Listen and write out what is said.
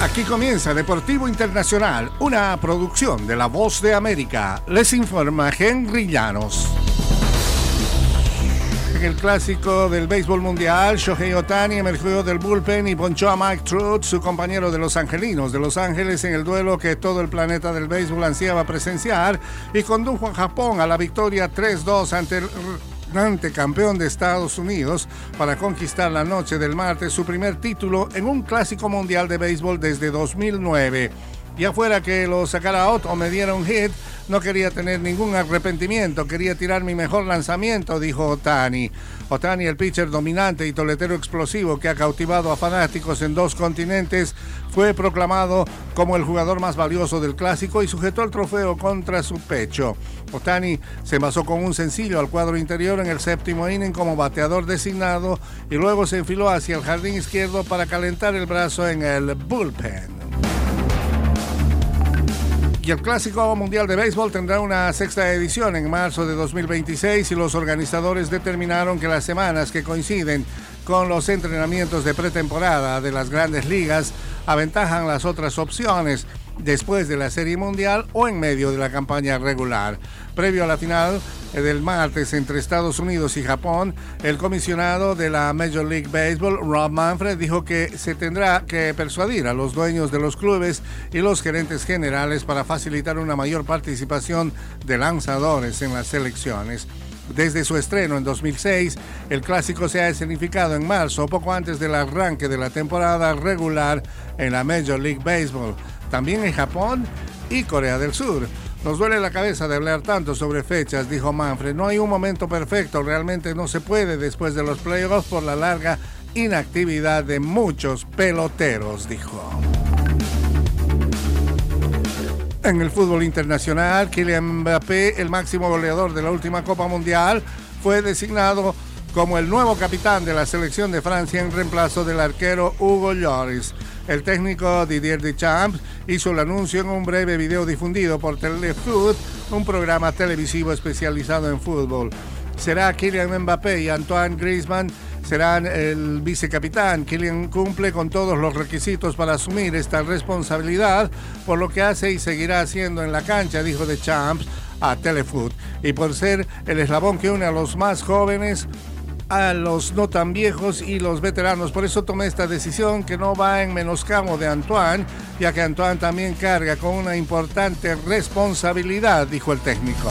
Aquí comienza Deportivo Internacional, una producción de La Voz de América. Les informa Henry Llanos. En el clásico del béisbol mundial, Shohei Otani emergió del bullpen y ponchó a Mike Trout, su compañero de los Angelinos de Los Ángeles, en el duelo que todo el planeta del béisbol ansiaba presenciar y condujo a Japón a la victoria 3-2 ante el campeón de Estados Unidos para conquistar la noche del martes su primer título en un clásico mundial de béisbol desde 2009. Y afuera que lo sacara out o me diera un hit, no quería tener ningún arrepentimiento, quería tirar mi mejor lanzamiento, dijo Otani. Otani, el pitcher dominante y toletero explosivo que ha cautivado a fanáticos en dos continentes, fue proclamado como el jugador más valioso del clásico y sujetó el trofeo contra su pecho. Otani se basó con un sencillo al cuadro interior en el séptimo inning como bateador designado y luego se enfiló hacia el jardín izquierdo para calentar el brazo en el bullpen. Y el Clásico Mundial de Béisbol tendrá una sexta edición en marzo de 2026 y los organizadores determinaron que las semanas que coinciden con los entrenamientos de pretemporada de las grandes ligas aventajan las otras opciones después de la Serie Mundial o en medio de la campaña regular. Previo a la final eh, del martes entre Estados Unidos y Japón, el comisionado de la Major League Baseball, Rob Manfred, dijo que se tendrá que persuadir a los dueños de los clubes y los gerentes generales para facilitar una mayor participación de lanzadores en las selecciones. Desde su estreno en 2006, el clásico se ha escenificado en marzo, poco antes del arranque de la temporada regular en la Major League Baseball también en Japón y Corea del Sur. Nos duele la cabeza de hablar tanto sobre fechas, dijo Manfred. No hay un momento perfecto, realmente no se puede después de los playoffs por la larga inactividad de muchos peloteros, dijo. En el fútbol internacional, Kylian Mbappé, el máximo goleador de la última Copa Mundial, fue designado como el nuevo capitán de la selección de Francia en reemplazo del arquero Hugo Lloris. El técnico Didier Deschamps hizo el anuncio en un breve video difundido por Telefoot, un programa televisivo especializado en fútbol. Será Kylian Mbappé y Antoine Griezmann serán el vicecapitán. Kylian cumple con todos los requisitos para asumir esta responsabilidad, por lo que hace y seguirá haciendo en la cancha, dijo Deschamps a Telefoot. Y por ser el eslabón que une a los más jóvenes, a los no tan viejos y los veteranos. Por eso tomé esta decisión que no va en menoscabo de Antoine, ya que Antoine también carga con una importante responsabilidad, dijo el técnico.